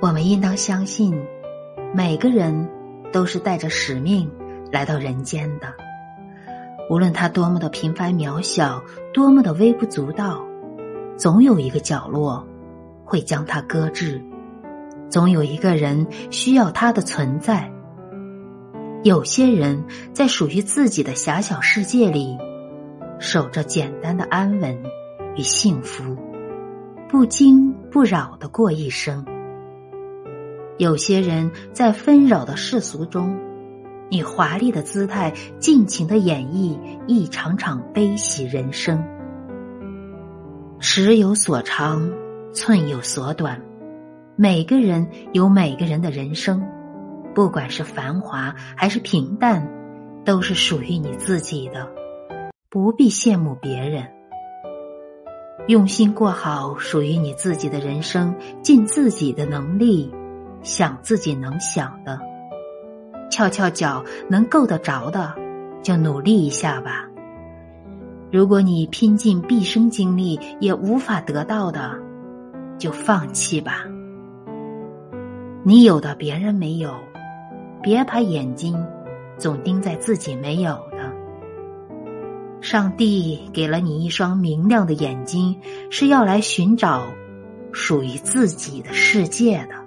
我们应当相信，每个人都是带着使命来到人间的。无论他多么的平凡渺小，多么的微不足道，总有一个角落会将他搁置，总有一个人需要他的存在。有些人在属于自己的狭小世界里，守着简单的安稳与幸福，不惊不扰的过一生。有些人在纷扰的世俗中，以华丽的姿态尽情的演绎一场场悲喜人生。尺有所长，寸有所短，每个人有每个人的人生，不管是繁华还是平淡，都是属于你自己的，不必羡慕别人。用心过好属于你自己的人生，尽自己的能力。想自己能想的，翘翘脚能够得着的，就努力一下吧。如果你拼尽毕生精力也无法得到的，就放弃吧。你有的别人没有，别把眼睛总盯在自己没有的。上帝给了你一双明亮的眼睛，是要来寻找属于自己的世界的。